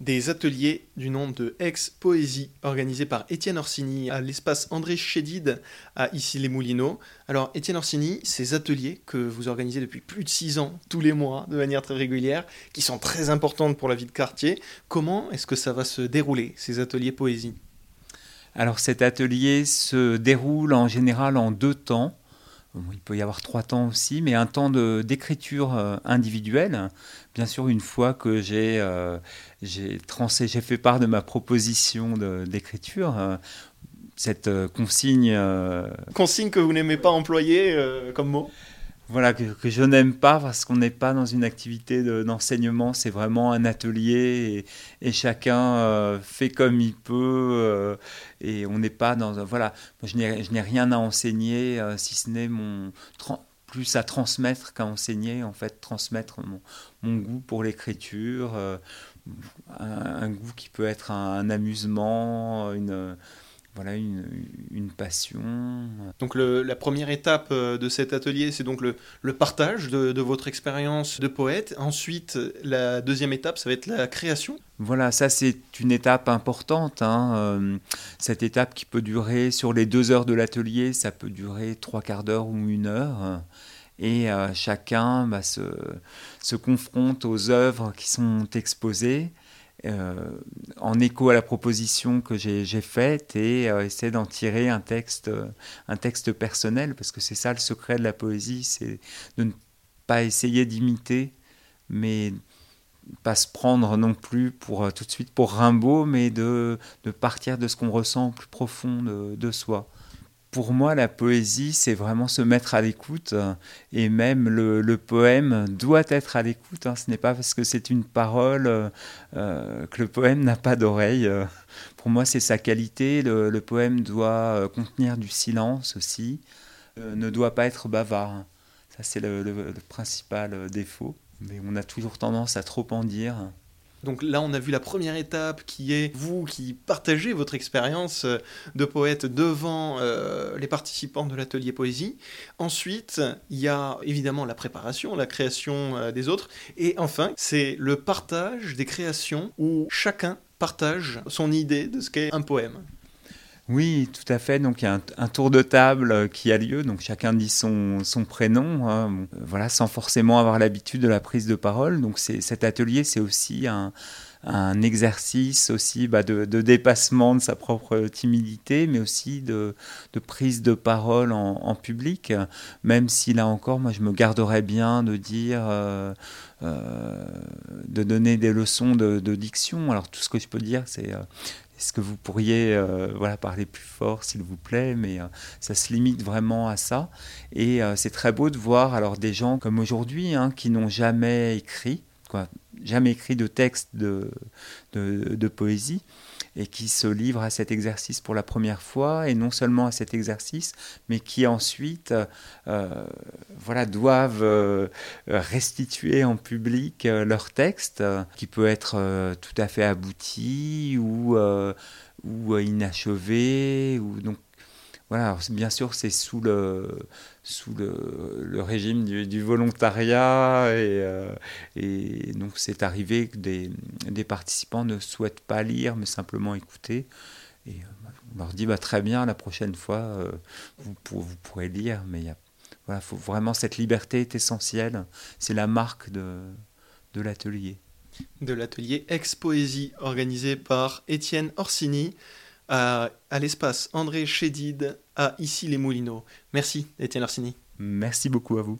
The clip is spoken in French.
Des ateliers du nom de Ex-Poésie, organisés par Étienne Orsini à l'espace André Chédid à Issy-les-Moulineaux. Alors, Étienne Orsini, ces ateliers que vous organisez depuis plus de six ans, tous les mois, de manière très régulière, qui sont très importantes pour la vie de quartier, comment est-ce que ça va se dérouler, ces ateliers poésie? Alors, cet atelier se déroule en général en deux temps il peut y avoir trois temps aussi, mais un temps d'écriture euh, individuelle. Bien sûr, une fois que j'ai euh, j'ai fait part de ma proposition d'écriture, euh, cette consigne. Consigne que vous n'aimez pas employer comme mot? Voilà, que, je n'aime pas parce qu'on n'est pas dans une activité d'enseignement, c'est vraiment un atelier et, chacun euh, fait comme il peut euh, et on n'est pas dans... Voilà, moi, je n'ai rien à enseigner euh, si ce n'est mon... plus à transmettre qu'à enseigner, en fait, transmettre mon, goût pour l'écriture, un, goût qui peut être un amusement, une voilà une, passion. Donc la première étape euh, de cet atelier, c'est donc le, partage de, votre expérience de poète. Ensuite, la deuxième étape, ça va être la création. Voilà, ça c'est une étape importante. Hein. Euh, cette étape qui peut durer sur les deux heures de l'atelier, ça peut durer trois quarts d'heure ou une heure. Et euh, chacun bah, se, se confronte aux œuvres qui sont exposées euh, en écho à la proposition que j'ai faite et euh, essaie d'en tirer un texte, un texte personnel, parce que c'est ça le secret de la poésie, c'est de ne pas essayer d'imiter, mais pas se prendre non plus pour euh, tout de suite pour Rimbaud, mais de, partir de ce qu'on ressent plus profond de soi pour moi, la poésie, c'est vraiment se mettre à l'écoute. Et même le, poème doit être à l'écoute. Hein. Ce n'est pas parce que c'est une parole euh, que le poème n'a pas d'oreille. Pour moi, c'est sa qualité. Le, poème doit euh, contenir du silence aussi, euh, ne doit pas être bavard. Ça, c'est le principal défaut. Mais on a toujours tendance à trop en dire. Donc là, on a vu la première étape qui est vous qui partagez votre expérience euh, de poète devant euh, les participants de l'atelier poésie. Ensuite, il y a évidemment la préparation, la création euh, des autres. Et enfin, c'est le partage des créations où chacun partage son idée de ce qu'est un poème. Oui, tout à fait. Donc il y a un, tour de table euh, qui a lieu. Donc chacun dit son, prénom, hein. voilà, sans forcément avoir l'habitude de la prise de parole. Donc cet atelier, c'est aussi un, exercice aussi bah, de, dépassement de sa propre timidité, mais aussi de, prise de parole en, public. Même si là encore, moi, je me garderais bien de dire. Euh, euh, de donner des leçons de, diction. Alors tout ce que je peux dire, c'est est-ce que vous pourriez euh, voilà, parler plus fort, s'il vous plaît? Mais euh, ça se limite vraiment à ça. Et euh, c'est très beau de voir alors des gens comme aujourd'hui hein, qui n'ont jamais écrit, quoi, jamais écrit de texte de, de, de poésie et qui se livrent à cet exercice pour la première fois, et non seulement à cet exercice, mais qui ensuite euh, voilà, doivent euh, restituer en public euh, leur texte, qui peut être tout à fait abouti ou, ou inachevé. Ou, donc, voilà, bien sûr, c'est sous le, sous le, régime du, volontariat euh, et donc c'est arrivé que des, des, participants ne souhaitent pas lire mais simplement écouter. Et euh, on leur dit bah, très bien, la prochaine fois, euh, vous, vous, pourrez lire, mais voilà, vraiment cette liberté est essentielle. C'est la marque de, de l'atelier. De l'atelier Ex-Poésie organisé par Étienne Orsini à, l'espace André Chédid à Ici les Moulineaux. Merci Étienne Orsini. Merci beaucoup à vous.